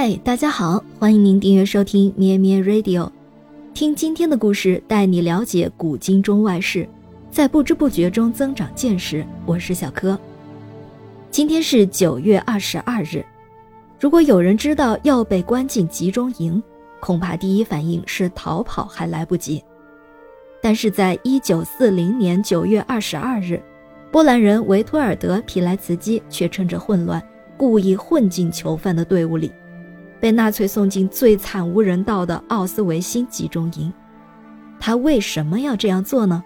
嗨，大家好，欢迎您订阅收听咩咩 Radio，听今天的故事，带你了解古今中外事，在不知不觉中增长见识。我是小柯。今天是九月二十二日，如果有人知道要被关进集中营，恐怕第一反应是逃跑还来不及。但是在一九四零年九月二十二日，波兰人维托尔德·皮莱茨基却趁着混乱，故意混进囚犯的队伍里。被纳粹送进最惨无人道的奥斯维辛集中营，他为什么要这样做呢？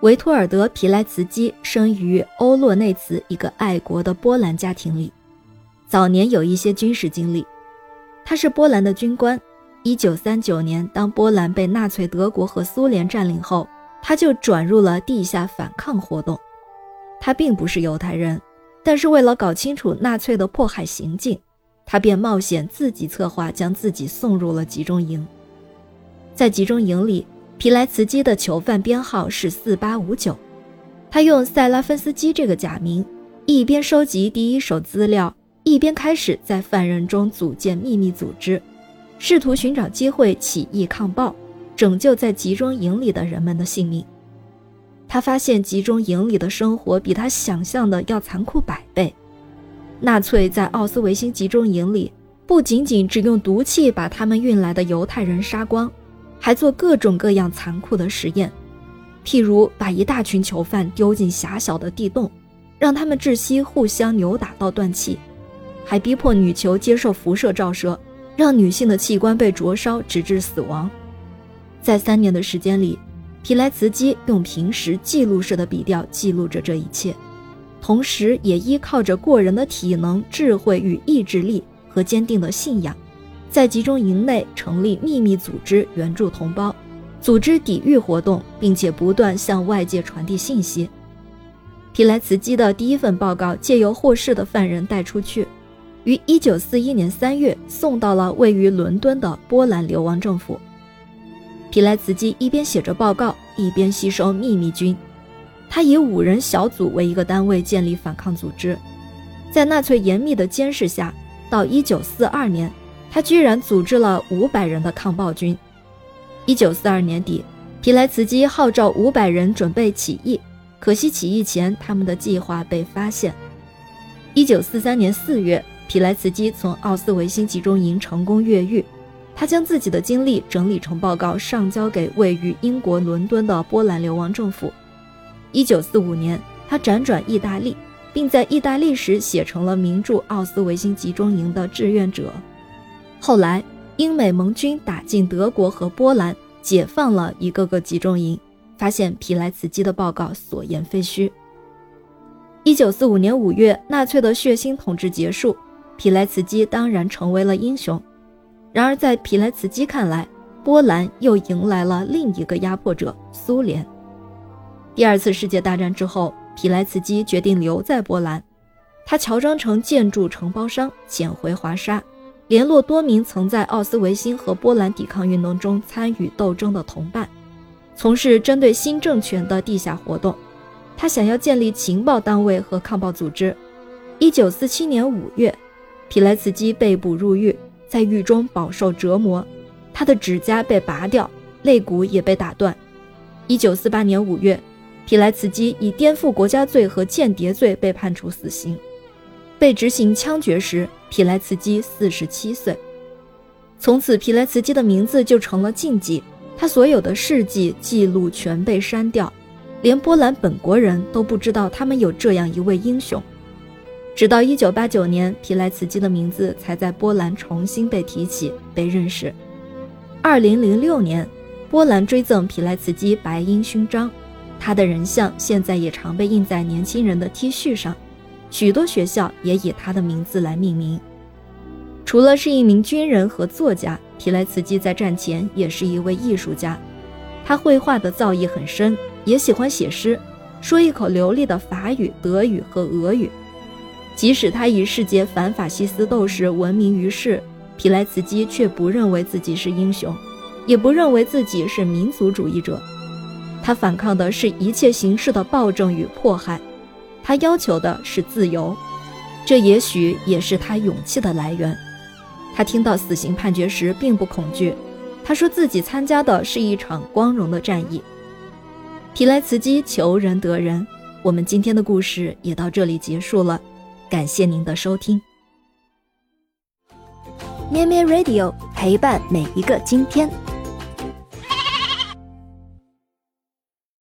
维托尔德·皮莱茨基生于欧洛内茨一个爱国的波兰家庭里，早年有一些军事经历。他是波兰的军官。1939年，当波兰被纳粹德国和苏联占领后，他就转入了地下反抗活动。他并不是犹太人，但是为了搞清楚纳粹的迫害行径。他便冒险自己策划，将自己送入了集中营。在集中营里，皮莱茨基的囚犯编号是四八五九。他用塞拉芬斯基这个假名，一边收集第一手资料，一边开始在犯人中组建秘密组织，试图寻找机会起义抗暴，拯救在集中营里的人们的性命。他发现集中营里的生活比他想象的要残酷百倍。纳粹在奥斯维辛集中营里，不仅仅只用毒气把他们运来的犹太人杀光，还做各种各样残酷的实验，譬如把一大群囚犯丢进狭小的地洞，让他们窒息，互相扭打到断气；还逼迫女囚接受辐射照射，让女性的器官被灼烧，直至死亡。在三年的时间里，皮莱茨基用平时记录式的笔调记录着这一切。同时，也依靠着过人的体能、智慧与意志力和坚定的信仰，在集中营内成立秘密组织援助同胞，组织抵御活动，并且不断向外界传递信息。皮莱茨基的第一份报告借由获释的犯人带出去，于1941年3月送到了位于伦敦的波兰流亡政府。皮莱茨基一边写着报告，一边吸收秘密军。他以五人小组为一个单位建立反抗组织，在纳粹严密的监视下，到1942年，他居然组织了五百人的抗暴军。1942年底，皮莱茨基号召五百人准备起义，可惜起义前他们的计划被发现。1943年4月，皮莱茨基从奥斯维辛集中营成功越狱，他将自己的经历整理成报告，上交给位于英国伦敦的波兰流亡政府。一九四五年，他辗转意大利，并在意大利时写成了名著《奥斯维辛集中营的志愿者》。后来，英美盟军打进德国和波兰，解放了一个个集中营，发现皮莱茨基的报告所言非虚。一九四五年五月，纳粹的血腥统治结束，皮莱茨基当然成为了英雄。然而，在皮莱茨基看来，波兰又迎来了另一个压迫者——苏联。第二次世界大战之后，皮莱茨基决定留在波兰。他乔装成建筑承包商，潜回华沙，联络多名曾在奥斯维辛和波兰抵抗运动中参与斗争的同伴，从事针对新政权的地下活动。他想要建立情报单位和抗暴组织。一九四七年五月，皮莱茨基被捕入狱，在狱中饱受折磨，他的指甲被拔掉，肋骨也被打断。一九四八年五月。皮莱茨基以颠覆国家罪和间谍罪被判处死刑，被执行枪决时，皮莱茨基四十七岁。从此，皮莱茨基的名字就成了禁忌，他所有的事迹记录全被删掉，连波兰本国人都不知道他们有这样一位英雄。直到一九八九年，皮莱茨基的名字才在波兰重新被提起、被认识。二零零六年，波兰追赠皮莱茨基白鹰勋章。他的人像现在也常被印在年轻人的 T 恤上，许多学校也以他的名字来命名。除了是一名军人和作家，皮莱茨基在战前也是一位艺术家。他绘画的造诣很深，也喜欢写诗，说一口流利的法语、德语和俄语。即使他以世界反法西斯斗士闻名于世，皮莱茨基却不认为自己是英雄，也不认为自己是民族主义者。他反抗的是一切形式的暴政与迫害，他要求的是自由，这也许也是他勇气的来源。他听到死刑判决时并不恐惧，他说自己参加的是一场光荣的战役。提莱茨基求仁得仁，我们今天的故事也到这里结束了，感谢您的收听。咩咩 Radio 陪伴每一个今天。